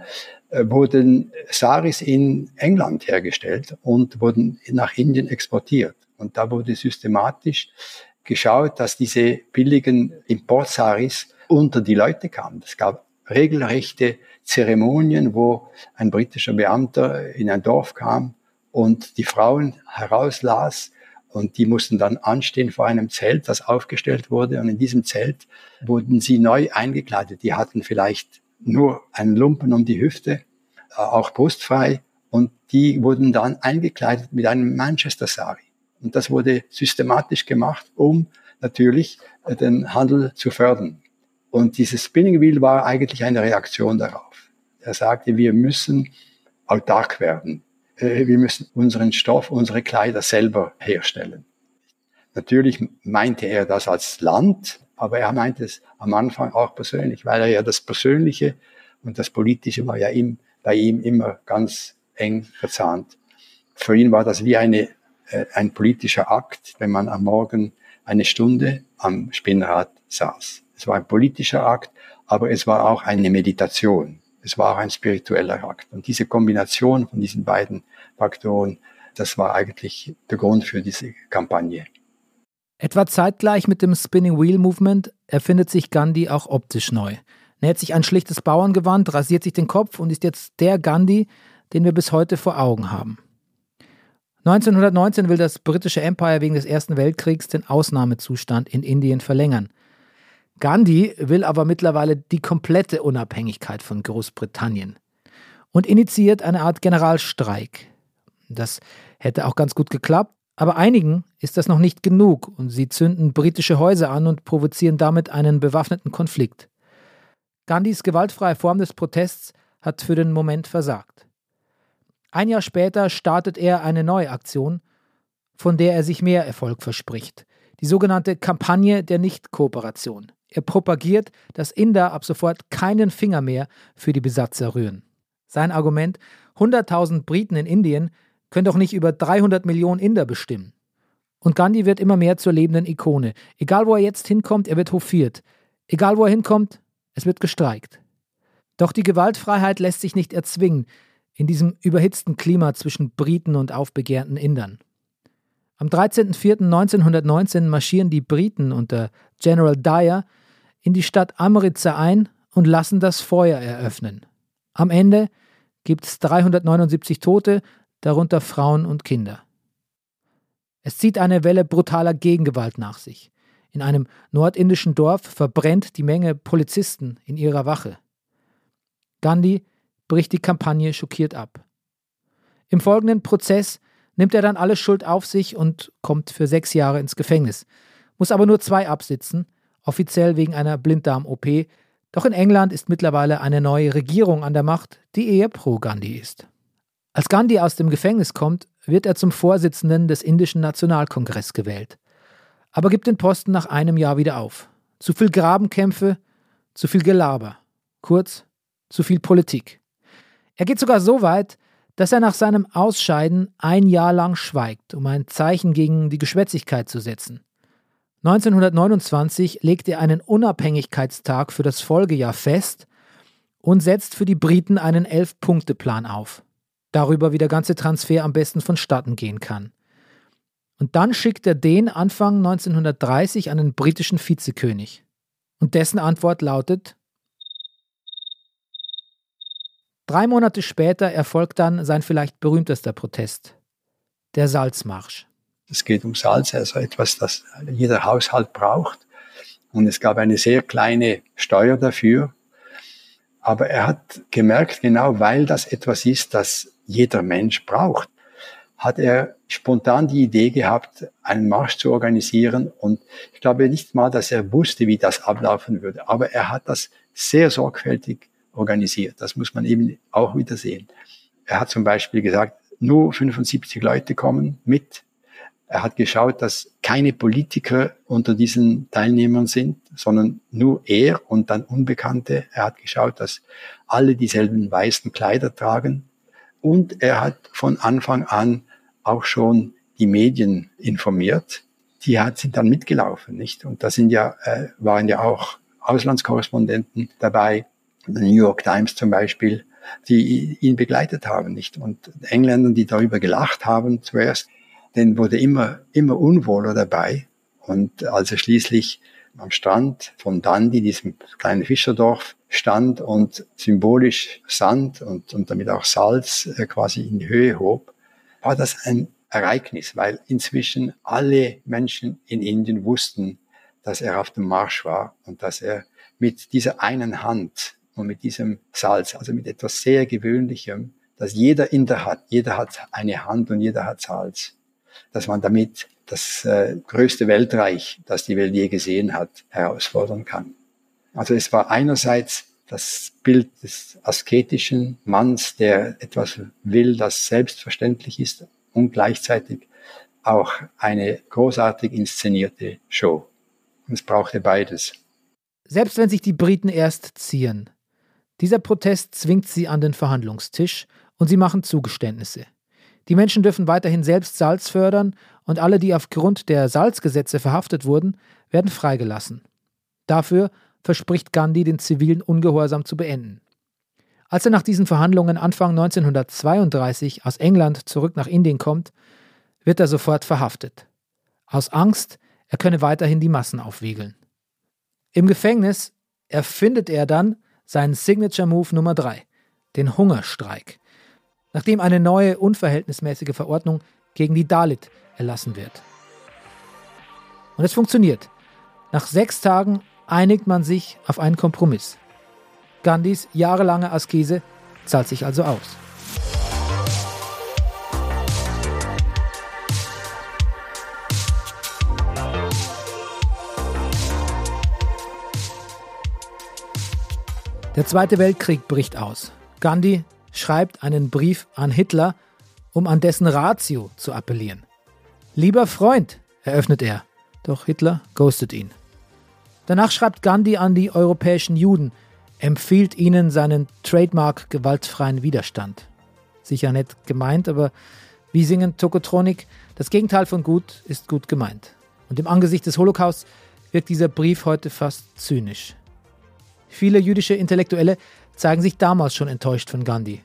äh, wurden Saris in England hergestellt und wurden nach Indien exportiert. Und da wurde systematisch geschaut, dass diese billigen Importsaris unter die Leute kamen. Es gab regelrechte Zeremonien, wo ein britischer Beamter in ein Dorf kam und die Frauen herauslas und die mussten dann anstehen vor einem Zelt, das aufgestellt wurde. Und in diesem Zelt wurden sie neu eingekleidet. Die hatten vielleicht nur einen Lumpen um die Hüfte, äh, auch brustfrei. Und die wurden dann eingekleidet mit einem Manchester Sari. Und das wurde systematisch gemacht, um natürlich äh, den Handel zu fördern. Und dieses Spinning Wheel war eigentlich eine Reaktion darauf. Er sagte, wir müssen autark werden. Äh, wir müssen unseren Stoff, unsere Kleider selber herstellen. Natürlich meinte er das als Land, aber er meinte es am Anfang auch persönlich, weil er ja das Persönliche und das Politische war ja ihm, bei ihm immer ganz eng verzahnt. Für ihn war das wie eine, äh, ein politischer Akt, wenn man am Morgen eine Stunde am Spinnrad saß. Es war ein politischer Akt, aber es war auch eine Meditation. Es war auch ein spiritueller Akt. Und diese Kombination von diesen beiden Faktoren, das war eigentlich der Grund für diese Kampagne. Etwa zeitgleich mit dem Spinning Wheel Movement erfindet sich Gandhi auch optisch neu. Näht sich ein schlichtes Bauerngewand, rasiert sich den Kopf und ist jetzt der Gandhi, den wir bis heute vor Augen haben. 1919 will das britische Empire wegen des Ersten Weltkriegs den Ausnahmezustand in Indien verlängern. Gandhi will aber mittlerweile die komplette Unabhängigkeit von Großbritannien und initiiert eine Art Generalstreik. Das hätte auch ganz gut geklappt, aber einigen ist das noch nicht genug und sie zünden britische Häuser an und provozieren damit einen bewaffneten Konflikt. Gandhis gewaltfreie Form des Protests hat für den Moment versagt. Ein Jahr später startet er eine neue Aktion, von der er sich mehr Erfolg verspricht, die sogenannte Kampagne der Nichtkooperation. Er propagiert, dass Inder ab sofort keinen Finger mehr für die Besatzer rühren. Sein Argument, 100.000 Briten in Indien können doch nicht über 300 Millionen Inder bestimmen. Und Gandhi wird immer mehr zur lebenden Ikone. Egal wo er jetzt hinkommt, er wird hofiert. Egal wo er hinkommt, es wird gestreikt. Doch die Gewaltfreiheit lässt sich nicht erzwingen in diesem überhitzten Klima zwischen Briten und aufbegehrten Indern. Am 13.04.1919 marschieren die Briten unter General Dyer in die Stadt Amritsar ein und lassen das Feuer eröffnen. Am Ende gibt es 379 Tote, darunter Frauen und Kinder. Es zieht eine Welle brutaler Gegengewalt nach sich. In einem nordindischen Dorf verbrennt die Menge Polizisten in ihrer Wache. Gandhi bricht die Kampagne schockiert ab. Im folgenden Prozess nimmt er dann alle Schuld auf sich und kommt für sechs Jahre ins Gefängnis, muss aber nur zwei absitzen, offiziell wegen einer Blinddarm-OP. Doch in England ist mittlerweile eine neue Regierung an der Macht, die eher pro Gandhi ist. Als Gandhi aus dem Gefängnis kommt, wird er zum Vorsitzenden des Indischen Nationalkongress gewählt, aber gibt den Posten nach einem Jahr wieder auf. Zu viel Grabenkämpfe, zu viel Gelaber, kurz, zu viel Politik. Er geht sogar so weit, dass er nach seinem Ausscheiden ein Jahr lang schweigt, um ein Zeichen gegen die Geschwätzigkeit zu setzen. 1929 legt er einen Unabhängigkeitstag für das Folgejahr fest und setzt für die Briten einen Elf-Punkte-Plan auf. Darüber, wie der ganze Transfer am besten vonstatten gehen kann. Und dann schickt er den Anfang 1930 an den britischen Vizekönig. Und dessen Antwort lautet, Drei Monate später erfolgt dann sein vielleicht berühmtester Protest, der Salzmarsch. Es geht um Salz, also etwas, das jeder Haushalt braucht. Und es gab eine sehr kleine Steuer dafür. Aber er hat gemerkt, genau weil das etwas ist, das jeder Mensch braucht, hat er spontan die Idee gehabt, einen Marsch zu organisieren. Und ich glaube nicht mal, dass er wusste, wie das ablaufen würde. Aber er hat das sehr sorgfältig organisiert. Das muss man eben auch wieder sehen. Er hat zum Beispiel gesagt, nur 75 Leute kommen mit er hat geschaut, dass keine Politiker unter diesen Teilnehmern sind, sondern nur er und dann Unbekannte. Er hat geschaut, dass alle dieselben weißen Kleider tragen. Und er hat von Anfang an auch schon die Medien informiert. Die hat, sind dann mitgelaufen, nicht? Und da sind ja, äh, waren ja auch Auslandskorrespondenten dabei, der New York Times zum Beispiel, die ihn begleitet haben, nicht? Und Engländer, die darüber gelacht haben zuerst, den wurde immer, immer unwohler dabei. Und als er schließlich am Strand von Dundee, diesem kleinen Fischerdorf, stand und symbolisch Sand und, und damit auch Salz äh, quasi in die Höhe hob, war das ein Ereignis, weil inzwischen alle Menschen in Indien wussten, dass er auf dem Marsch war und dass er mit dieser einen Hand und mit diesem Salz, also mit etwas sehr Gewöhnlichem, das jeder Inder hat, jeder hat eine Hand und jeder hat Salz, dass man damit das äh, größte Weltreich, das die Welt je gesehen hat, herausfordern kann. Also es war einerseits das Bild des asketischen Manns, der etwas will, das selbstverständlich ist und gleichzeitig auch eine großartig inszenierte Show. Und es brauchte beides. Selbst wenn sich die Briten erst ziehen, dieser Protest zwingt sie an den Verhandlungstisch und sie machen Zugeständnisse. Die Menschen dürfen weiterhin selbst Salz fördern und alle, die aufgrund der Salzgesetze verhaftet wurden, werden freigelassen. Dafür verspricht Gandhi, den zivilen Ungehorsam zu beenden. Als er nach diesen Verhandlungen Anfang 1932 aus England zurück nach Indien kommt, wird er sofort verhaftet. Aus Angst, er könne weiterhin die Massen aufwiegeln. Im Gefängnis erfindet er dann seinen Signature Move Nummer 3, den Hungerstreik, nachdem eine neue unverhältnismäßige Verordnung gegen die Dalit erlassen wird. Und es funktioniert. Nach sechs Tagen einigt man sich auf einen Kompromiss. Gandhis jahrelange Askese zahlt sich also aus. Der Zweite Weltkrieg bricht aus. Gandhi schreibt einen Brief an Hitler, um an dessen Ratio zu appellieren. Lieber Freund, eröffnet er, doch Hitler ghostet ihn. Danach schreibt Gandhi an die europäischen Juden, empfiehlt ihnen seinen Trademark gewaltfreien Widerstand. Sicher nett gemeint, aber wie singen Tokotronik, das Gegenteil von gut ist gut gemeint. Und im Angesicht des Holocaust wirkt dieser Brief heute fast zynisch. Viele jüdische Intellektuelle zeigen sich damals schon enttäuscht von Gandhi.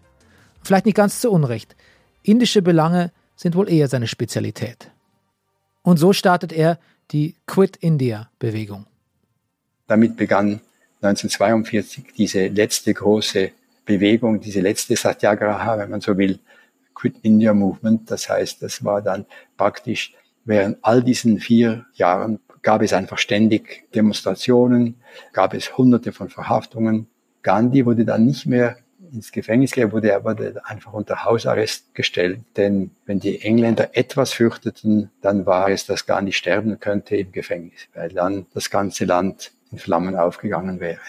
Vielleicht nicht ganz zu Unrecht. Indische Belange sind wohl eher seine Spezialität. Und so startet er die Quit India Bewegung. Damit begann 1942 diese letzte große Bewegung, diese letzte Satyagraha, wenn man so will, Quit India Movement. Das heißt, das war dann praktisch während all diesen vier Jahren gab es einfach ständig Demonstrationen, gab es hunderte von Verhaftungen. Gandhi wurde dann nicht mehr ins Gefängnis gelegt, wurde er wurde einfach unter Hausarrest gestellt. Denn wenn die Engländer etwas fürchteten, dann war es, dass Gandhi sterben könnte im Gefängnis, weil dann das ganze Land in Flammen aufgegangen wäre.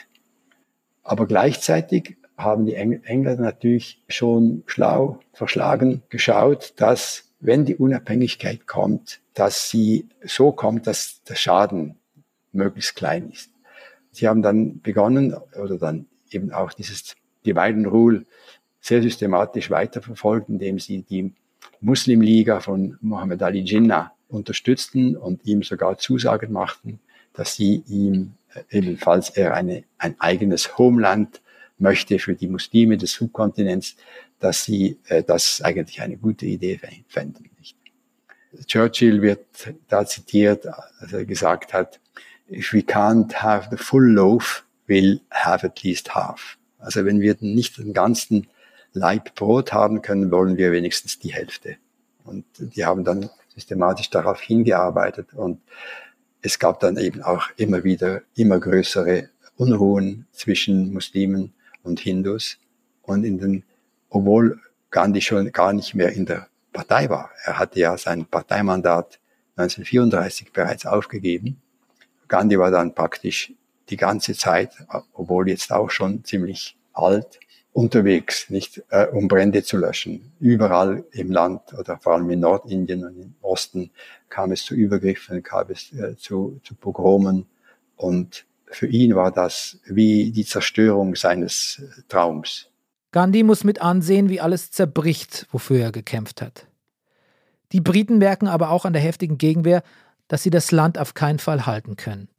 Aber gleichzeitig haben die Engländer natürlich schon schlau verschlagen geschaut, dass wenn die Unabhängigkeit kommt, dass sie so kommt, dass der Schaden möglichst klein ist. Sie haben dann begonnen oder dann eben auch dieses Divide Rule sehr systematisch weiterverfolgt, indem sie die Muslimliga von Muhammad Ali Jinnah unterstützten und ihm sogar Zusagen machten, dass sie ihm ebenfalls er eine, ein eigenes Homeland möchte für die Muslime des Subkontinents, dass sie äh, das eigentlich eine gute Idee fänden. Nicht? Churchill wird da zitiert, als er gesagt hat, if we can't have the full loaf, we'll have at least half. Also wenn wir nicht den ganzen Leib Brot haben können, wollen wir wenigstens die Hälfte. Und die haben dann systematisch darauf hingearbeitet und es gab dann eben auch immer wieder immer größere Unruhen zwischen Muslimen und Hindus. Und in den, obwohl Gandhi schon gar nicht mehr in der Partei war. Er hatte ja sein Parteimandat 1934 bereits aufgegeben. Gandhi war dann praktisch die ganze Zeit, obwohl jetzt auch schon ziemlich alt, unterwegs, nicht äh, um Brände zu löschen. Überall im Land oder vor allem in Nordindien und im Osten kam es zu Übergriffen, kam es äh, zu, zu Pogromen und für ihn war das wie die Zerstörung seines Traums. Gandhi muss mit ansehen, wie alles zerbricht, wofür er gekämpft hat. Die Briten merken aber auch an der heftigen Gegenwehr, dass sie das Land auf keinen Fall halten können.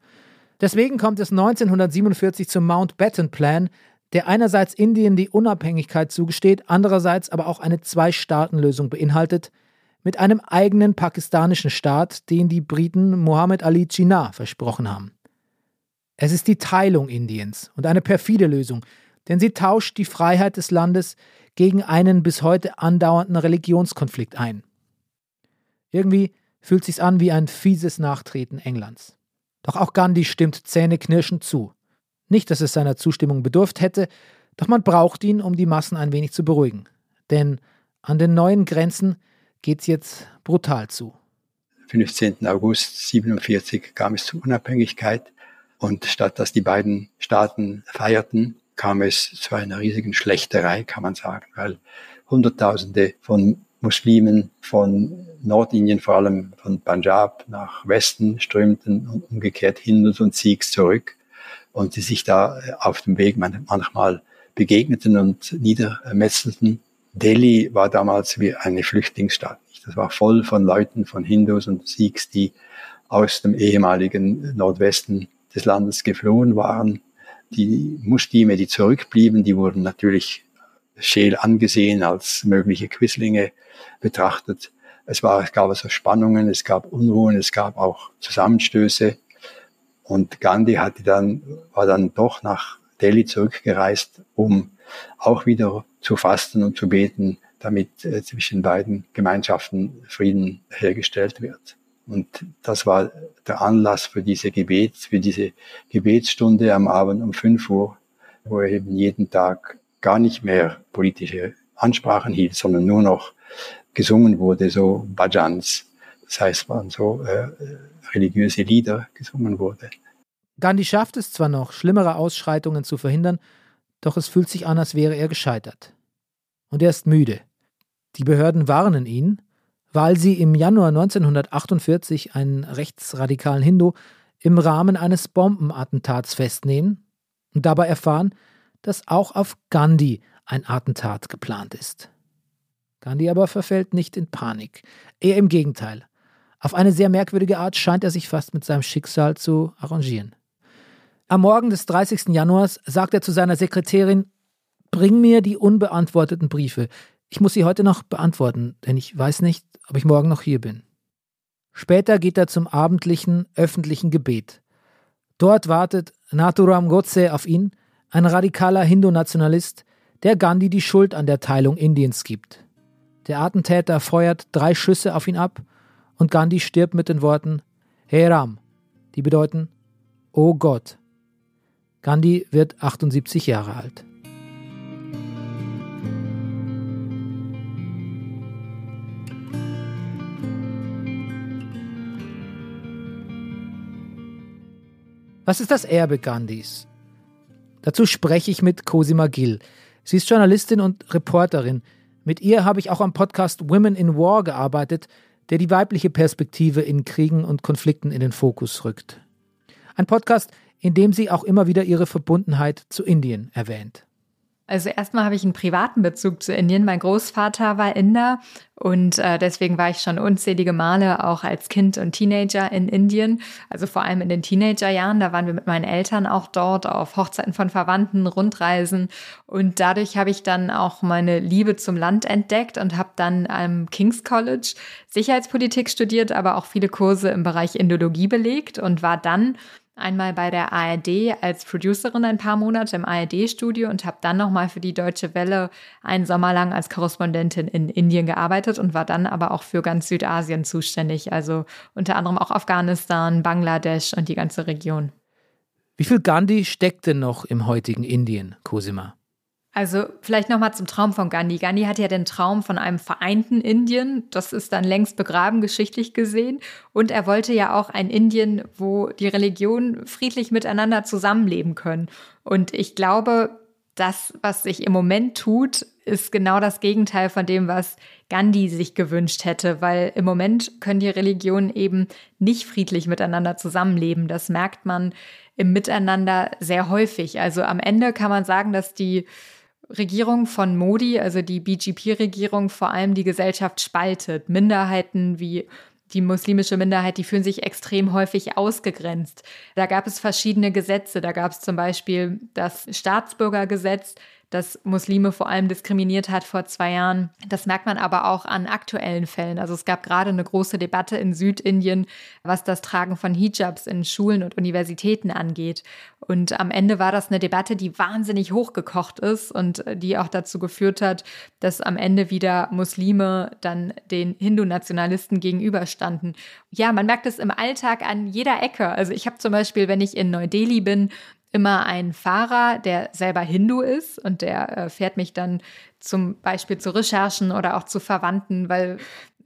Deswegen kommt es 1947 zum Mountbatten Plan, der einerseits Indien die Unabhängigkeit zugesteht, andererseits aber auch eine Zwei-Staaten-Lösung beinhaltet, mit einem eigenen pakistanischen Staat, den die Briten Muhammad Ali Jinnah versprochen haben. Es ist die Teilung Indiens und eine perfide Lösung, denn sie tauscht die Freiheit des Landes gegen einen bis heute andauernden Religionskonflikt ein. Irgendwie fühlt sich's an wie ein fieses Nachtreten Englands. Doch auch Gandhi stimmt zähneknirschend zu. Nicht, dass es seiner Zustimmung bedurft hätte, doch man braucht ihn, um die Massen ein wenig zu beruhigen. Denn an den neuen Grenzen geht's jetzt brutal zu. 15. August 1947 kam es zur Unabhängigkeit und statt dass die beiden Staaten feierten, kam es zu einer riesigen Schlechterei, kann man sagen, weil Hunderttausende von Muslimen von Nordindien, vor allem von Punjab nach Westen strömten und umgekehrt Hindus und Sikhs zurück und die sich da auf dem Weg manchmal begegneten und niedermetzelten. Delhi war damals wie eine Flüchtlingsstadt. Das war voll von Leuten, von Hindus und Sikhs, die aus dem ehemaligen Nordwesten des Landes geflohen waren. Die Muslime, die zurückblieben, die wurden natürlich scheel angesehen, als mögliche Quislinge betrachtet. Es, war, es gab also Spannungen, es gab Unruhen, es gab auch Zusammenstöße. Und Gandhi hatte dann, war dann doch nach Delhi zurückgereist, um auch wieder zu fasten und zu beten, damit äh, zwischen beiden Gemeinschaften Frieden hergestellt wird. Und das war der Anlass für diese Gebets, für diese Gebetsstunde am Abend um 5 Uhr, wo er eben jeden Tag gar nicht mehr politische Ansprachen hielt, sondern nur noch gesungen wurde, so Bhajans. Das heißt, waren so äh, religiöse Lieder gesungen wurde. Gandhi schafft es zwar noch, schlimmere Ausschreitungen zu verhindern, doch es fühlt sich an, als wäre er gescheitert. Und er ist müde. Die Behörden warnen ihn, weil sie im Januar 1948 einen rechtsradikalen Hindu im Rahmen eines Bombenattentats festnehmen und dabei erfahren, dass auch auf Gandhi ein Attentat geplant ist. Gandhi aber verfällt nicht in Panik, eher im Gegenteil. Auf eine sehr merkwürdige Art scheint er sich fast mit seinem Schicksal zu arrangieren. Am Morgen des 30. Januars sagt er zu seiner Sekretärin, Bring mir die unbeantworteten Briefe. Ich muss sie heute noch beantworten, denn ich weiß nicht, ob ich morgen noch hier bin. Später geht er zum abendlichen öffentlichen Gebet. Dort wartet Naturam Godse auf ihn, ein radikaler Hindu-Nationalist, der Gandhi die Schuld an der Teilung Indiens gibt. Der Attentäter feuert drei Schüsse auf ihn ab und Gandhi stirbt mit den Worten Hey Ram, die bedeuten O Gott. Gandhi wird 78 Jahre alt. Was ist das Erbe Gandhis? Dazu spreche ich mit Cosima Gill. Sie ist Journalistin und Reporterin. Mit ihr habe ich auch am Podcast Women in War gearbeitet, der die weibliche Perspektive in Kriegen und Konflikten in den Fokus rückt. Ein Podcast, in dem sie auch immer wieder ihre Verbundenheit zu Indien erwähnt. Also erstmal habe ich einen privaten Bezug zu Indien. Mein Großvater war Inder und äh, deswegen war ich schon unzählige Male auch als Kind und Teenager in Indien. Also vor allem in den Teenagerjahren, da waren wir mit meinen Eltern auch dort auf Hochzeiten von Verwandten, Rundreisen und dadurch habe ich dann auch meine Liebe zum Land entdeckt und habe dann am King's College Sicherheitspolitik studiert, aber auch viele Kurse im Bereich Indologie belegt und war dann einmal bei der ARD als Producerin ein paar Monate im ARD-Studio und habe dann nochmal für die Deutsche Welle einen Sommer lang als Korrespondentin in Indien gearbeitet und war dann aber auch für ganz Südasien zuständig, also unter anderem auch Afghanistan, Bangladesch und die ganze Region. Wie viel Gandhi steckt denn noch im heutigen Indien, Cosima? Also vielleicht nochmal zum Traum von Gandhi. Gandhi hatte ja den Traum von einem vereinten Indien. Das ist dann längst begraben, geschichtlich gesehen. Und er wollte ja auch ein Indien, wo die Religionen friedlich miteinander zusammenleben können. Und ich glaube, das, was sich im Moment tut, ist genau das Gegenteil von dem, was Gandhi sich gewünscht hätte, weil im Moment können die Religionen eben nicht friedlich miteinander zusammenleben. Das merkt man im Miteinander sehr häufig. Also am Ende kann man sagen, dass die Regierung von Modi, also die BGP-Regierung, vor allem die Gesellschaft spaltet. Minderheiten wie die muslimische Minderheit, die fühlen sich extrem häufig ausgegrenzt. Da gab es verschiedene Gesetze. Da gab es zum Beispiel das Staatsbürgergesetz, das Muslime vor allem diskriminiert hat vor zwei Jahren. Das merkt man aber auch an aktuellen Fällen. Also es gab gerade eine große Debatte in Südindien, was das Tragen von Hijabs in Schulen und Universitäten angeht. Und am Ende war das eine Debatte, die wahnsinnig hochgekocht ist und die auch dazu geführt hat, dass am Ende wieder Muslime dann den Hindu-Nationalisten gegenüberstanden. Ja, man merkt es im Alltag an jeder Ecke. Also ich habe zum Beispiel, wenn ich in Neu-Delhi bin, immer einen Fahrer, der selber Hindu ist und der äh, fährt mich dann zum Beispiel zu Recherchen oder auch zu Verwandten, weil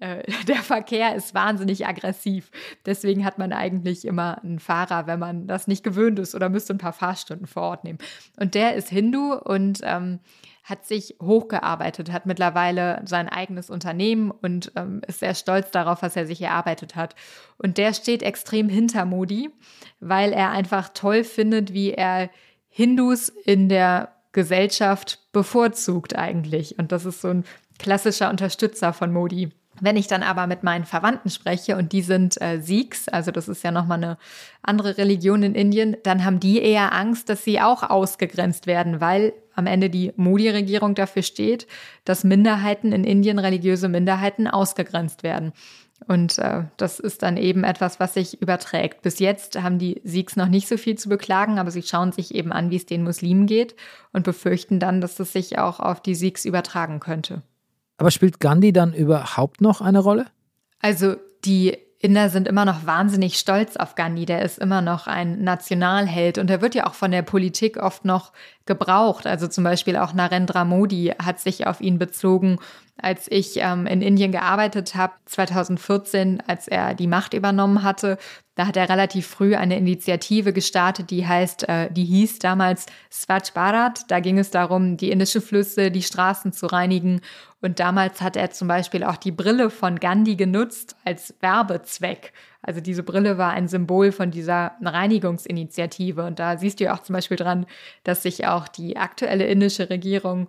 äh, der Verkehr ist wahnsinnig aggressiv. Deswegen hat man eigentlich immer einen Fahrer, wenn man das nicht gewöhnt ist oder müsste ein paar Fahrstunden vor Ort nehmen. Und der ist Hindu und ähm, hat sich hochgearbeitet, hat mittlerweile sein eigenes Unternehmen und ähm, ist sehr stolz darauf, was er sich erarbeitet hat. Und der steht extrem hinter Modi, weil er einfach toll findet, wie er Hindus in der Gesellschaft bevorzugt eigentlich. Und das ist so ein klassischer Unterstützer von Modi. Wenn ich dann aber mit meinen Verwandten spreche und die sind äh, Sikhs, also das ist ja nochmal eine andere Religion in Indien, dann haben die eher Angst, dass sie auch ausgegrenzt werden, weil am Ende die Modi-Regierung dafür steht, dass Minderheiten in Indien, religiöse Minderheiten, ausgegrenzt werden. Und äh, das ist dann eben etwas, was sich überträgt. Bis jetzt haben die Sikhs noch nicht so viel zu beklagen, aber sie schauen sich eben an, wie es den Muslimen geht und befürchten dann, dass es sich auch auf die Sikhs übertragen könnte. Aber spielt Gandhi dann überhaupt noch eine Rolle? Also die Inder sind immer noch wahnsinnig stolz auf Gandhi. Der ist immer noch ein Nationalheld und er wird ja auch von der Politik oft noch gebraucht. Also zum Beispiel auch Narendra Modi hat sich auf ihn bezogen. Als ich ähm, in Indien gearbeitet habe, 2014, als er die Macht übernommen hatte, da hat er relativ früh eine Initiative gestartet, die heißt, äh, die hieß damals Swachh Bharat. Da ging es darum, die indischen Flüsse, die Straßen zu reinigen. Und damals hat er zum Beispiel auch die Brille von Gandhi genutzt als Werbezweck. Also diese Brille war ein Symbol von dieser Reinigungsinitiative. Und da siehst du ja auch zum Beispiel dran, dass sich auch die aktuelle indische Regierung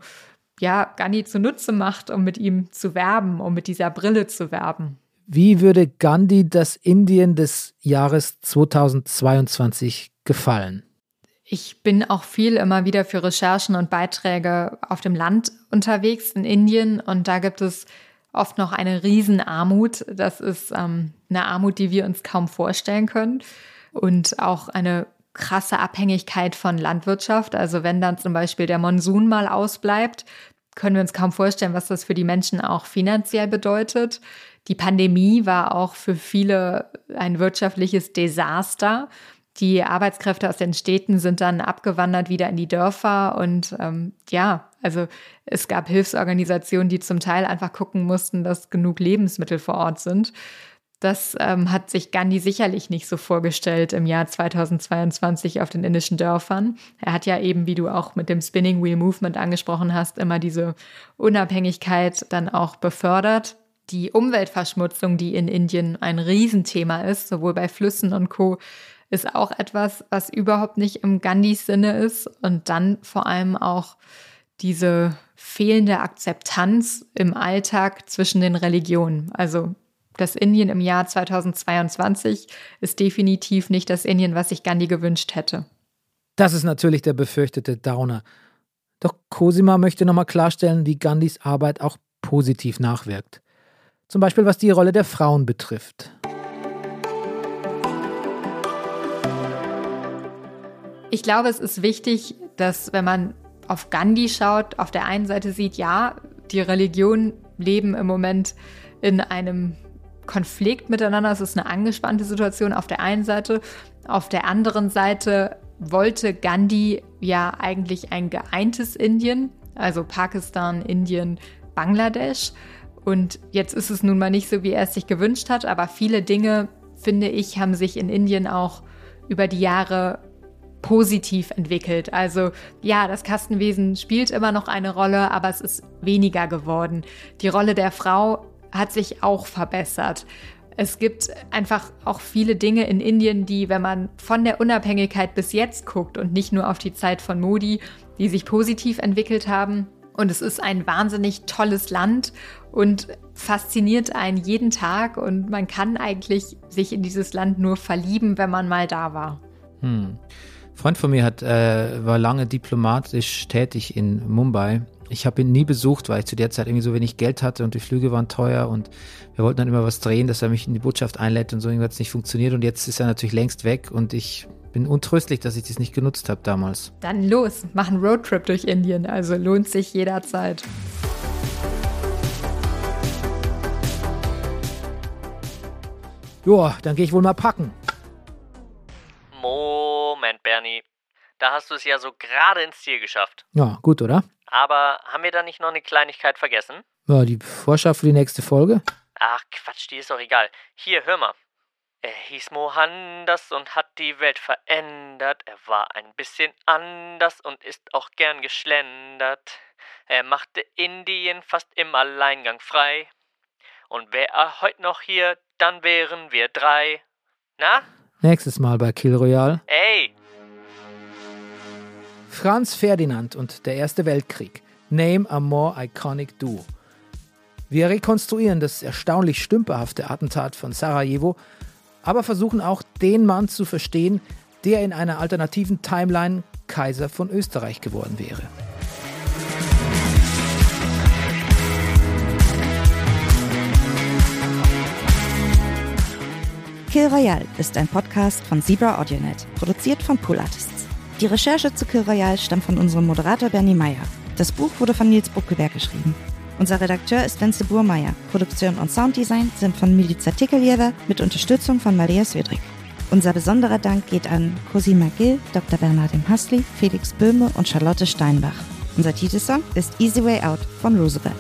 ja Gandhi zunutze macht, um mit ihm zu werben, um mit dieser Brille zu werben. Wie würde Gandhi das Indien des Jahres 2022 gefallen? Ich bin auch viel immer wieder für Recherchen und Beiträge auf dem Land unterwegs in Indien und da gibt es oft noch eine Riesenarmut. Das ist ähm, eine Armut, die wir uns kaum vorstellen können und auch eine krasse Abhängigkeit von Landwirtschaft. Also wenn dann zum Beispiel der Monsun mal ausbleibt, können wir uns kaum vorstellen, was das für die Menschen auch finanziell bedeutet. Die Pandemie war auch für viele ein wirtschaftliches Desaster. Die Arbeitskräfte aus den Städten sind dann abgewandert wieder in die Dörfer und ähm, ja, also es gab Hilfsorganisationen, die zum Teil einfach gucken mussten, dass genug Lebensmittel vor Ort sind. Das ähm, hat sich Gandhi sicherlich nicht so vorgestellt im Jahr 2022 auf den indischen Dörfern. Er hat ja eben, wie du auch mit dem Spinning Wheel Movement angesprochen hast, immer diese Unabhängigkeit dann auch befördert die Umweltverschmutzung, die in Indien ein Riesenthema ist, sowohl bei Flüssen und Co., ist auch etwas, was überhaupt nicht im Gandhis Sinne ist. Und dann vor allem auch diese fehlende Akzeptanz im Alltag zwischen den Religionen. Also das Indien im Jahr 2022 ist definitiv nicht das Indien, was sich Gandhi gewünscht hätte. Das ist natürlich der befürchtete Downer. Doch Cosima möchte nochmal klarstellen, wie Gandhis Arbeit auch positiv nachwirkt. Zum Beispiel was die Rolle der Frauen betrifft. Ich glaube, es ist wichtig, dass wenn man auf Gandhi schaut, auf der einen Seite sieht, ja, die Religionen leben im Moment in einem Konflikt miteinander. Es ist eine angespannte Situation auf der einen Seite. Auf der anderen Seite wollte Gandhi ja eigentlich ein geeintes Indien, also Pakistan, Indien, Bangladesch. Und jetzt ist es nun mal nicht so, wie er es sich gewünscht hat, aber viele Dinge, finde ich, haben sich in Indien auch über die Jahre positiv entwickelt. Also ja, das Kastenwesen spielt immer noch eine Rolle, aber es ist weniger geworden. Die Rolle der Frau hat sich auch verbessert. Es gibt einfach auch viele Dinge in Indien, die, wenn man von der Unabhängigkeit bis jetzt guckt und nicht nur auf die Zeit von Modi, die sich positiv entwickelt haben, und es ist ein wahnsinnig tolles Land und fasziniert einen jeden Tag. Und man kann eigentlich sich in dieses Land nur verlieben, wenn man mal da war. Hm. Ein Freund von mir hat, äh, war lange diplomatisch tätig in Mumbai. Ich habe ihn nie besucht, weil ich zu der Zeit irgendwie so wenig Geld hatte und die Flüge waren teuer und wir wollten dann immer was drehen, dass er mich in die Botschaft einlädt und so irgendwie hat nicht funktioniert und jetzt ist er natürlich längst weg und ich bin untröstlich, dass ich das nicht genutzt habe damals. Dann los, mach einen Roadtrip durch Indien, also lohnt sich jederzeit. Joa, dann gehe ich wohl mal packen. Moment, Bernie. Da hast du es ja so gerade ins Ziel geschafft. Ja, gut, oder? Aber haben wir da nicht noch eine Kleinigkeit vergessen? Ja, die Vorschau für die nächste Folge. Ach, Quatsch, die ist doch egal. Hier, hör mal. Er hieß Mohandas und hat die Welt verändert. Er war ein bisschen anders und ist auch gern geschlendert. Er machte Indien fast im Alleingang frei. Und wäre er heute noch hier, dann wären wir drei. Na? Nächstes Mal bei Kill Royale. Ey! Franz Ferdinand und der Erste Weltkrieg. Name a more iconic duo. Wir rekonstruieren das erstaunlich stümperhafte Attentat von Sarajevo, aber versuchen auch den Mann zu verstehen, der in einer alternativen Timeline Kaiser von Österreich geworden wäre. Kill Royale ist ein Podcast von Zebra AudioNet, produziert von Pool Artists. Die Recherche zu Kill Royale stammt von unserem Moderator Bernie Meyer. Das Buch wurde von Nils Buckelberg geschrieben. Unser Redakteur ist Wenzel Burmeier. Produktion und Sounddesign sind von Milica Tickeljewer mit Unterstützung von Maria Swedrick. Unser besonderer Dank geht an Cosima Gill, Dr. Bernardin Hasley, Felix Böhme und Charlotte Steinbach. Unser Titelsong ist Easy Way Out von Roosevelt.